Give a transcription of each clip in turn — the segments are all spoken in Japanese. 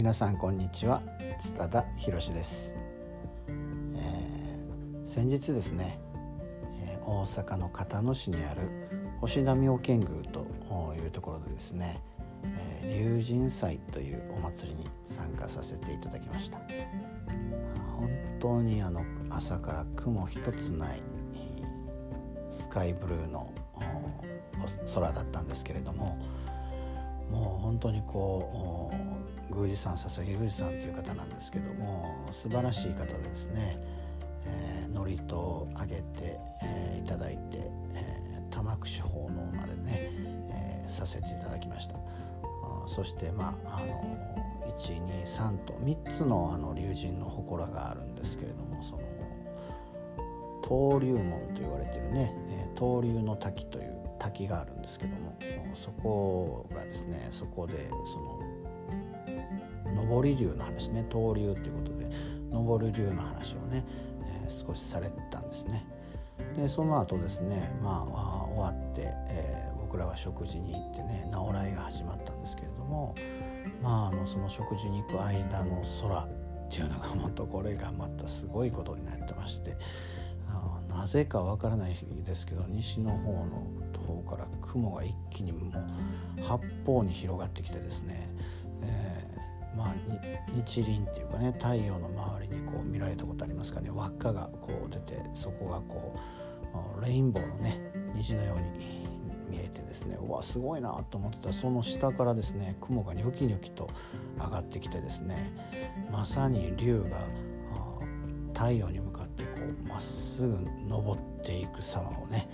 皆さんこんにちは。津田博です、えー、先日ですね、えー、大阪の交野市にある星名妙見宮というところでですね、えー、龍神祭というお祭りに参加させていただきました。本当にあの朝から雲一つないスカイブルーの空だったんですけれどももう本当にこう宮司さん佐々木宮司さんという方なんですけども素晴らしい方でですね、えー、祝詞をあげて、えー、いただいて、えー、玉串奉納までね、えー、させていただきました。そしてまああの123と3つのあの龍神の祠があるんですけれどもその登竜門と言われてるね、え、登竜の滝という滝があるんですけどもそこがですねそこでその上り竜の話ね登竜っていうことで上り竜の話をね、えー、少しされたんですね。でその後ですねまあ終わって、えー、僕らは食事に行ってね直来が始まったんですけれどもまああのその食事に行く間の空っていうのがまたこれがまたすごいことになってましてなぜかわからないですけど西の方の方から雲が一気にもう八方に広がってきてですね、えー、まあ日輪っていうかね太陽の周りにこう見られたことありますかね。輪っかがこう出てそこがこうレインボーのね虹のように見えてですねうわすごいなと思ってた。その下からですね雲がニョキニョキと上がってきてですねまさに竜が太陽に向かってこうまっすぐ登っていく様をね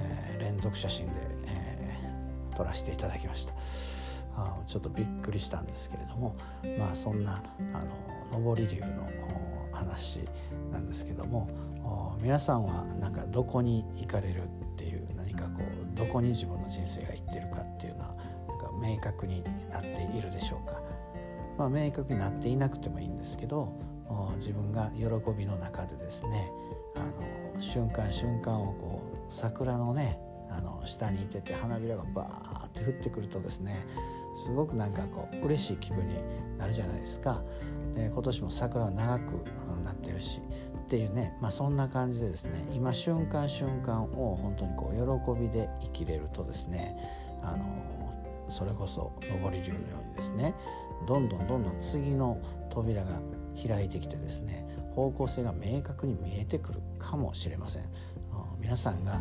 えー、連続写真で、えー、撮らせていただきました。あちょっとびっくりしたんですけれどもまあそんなあの上り竜の話なんですけども皆さんはなんかどこに行かれるっていう何かこうどこに自分の人生が行ってるかっていうのはなんか明確になっているでしょうか、まあ、明確になっていなくてもいいんですけど自分が喜びの中でですねあの瞬間瞬間をこう桜のねあの下にいてて花びらがバーッって降ってくるとですねすごくなんかこう嬉しい気分になるじゃないですか。で今年も桜は長くなってるしっていうね、まあ、そんな感じでですね今瞬間瞬間を本当にこう喜びで生きれるとですねあのそれこそ上り竜のようにですねどんどんどんどん次の扉が開いてきてですね方向性が明確に見えてくるかもしれません。皆さんが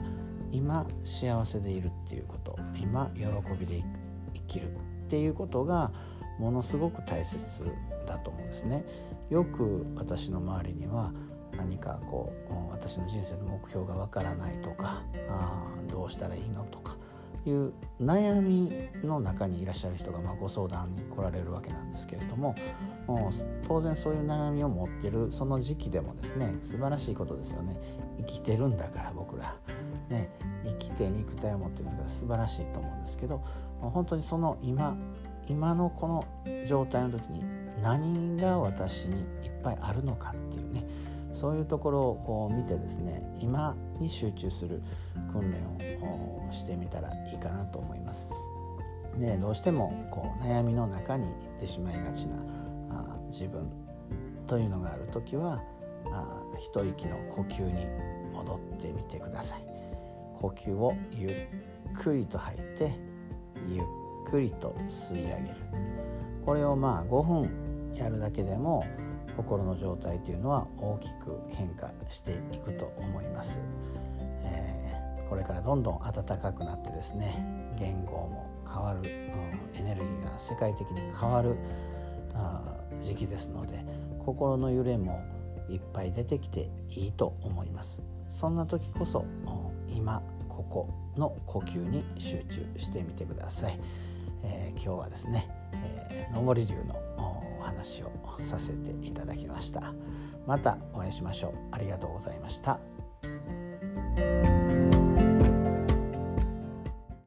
今幸せでいるっていうこと今喜びで生きるっていうことがものすごく大切だと思うんですね。よく私の周りには何かこう私の人生の目標がわからないとかあどうしたらいいのとかいう悩みの中にいらっしゃる人がまご相談に来られるわけなんですけれどももう当然そういう悩みを持ってるその時期でもですね素晴らしいことですよね生きてるんだから僕ら、ね、生きて肉体を持ってるんだから素晴らしいと思うんですけど本当にその今今のこの状態の時に何が私にいっぱいあるのかっていうねそういうところをこう見てですね今に集中する訓練をしてみたらいいかなと思います。でどうしてもこう悩みの中に行ってしまいがちなあ自分というのがある時はあ一息の呼吸に戻ってみてください。呼吸をゆっくりと吐いてゆっくりと吸い上げる。これをまあ5分やるだけでも心の状態というのは大きく変化していくと思います、えー、これからどんどん暖かくなってですね言語も変わる、うん、エネルギーが世界的に変わるあ時期ですので心の揺れもいっぱい出てきていいと思います。そんな時こそ今ここの呼吸に集中してみてください、えー、今日はですね、えー、上り流のお話をさせていただきました。またお会いしましょう。ありがとうございました。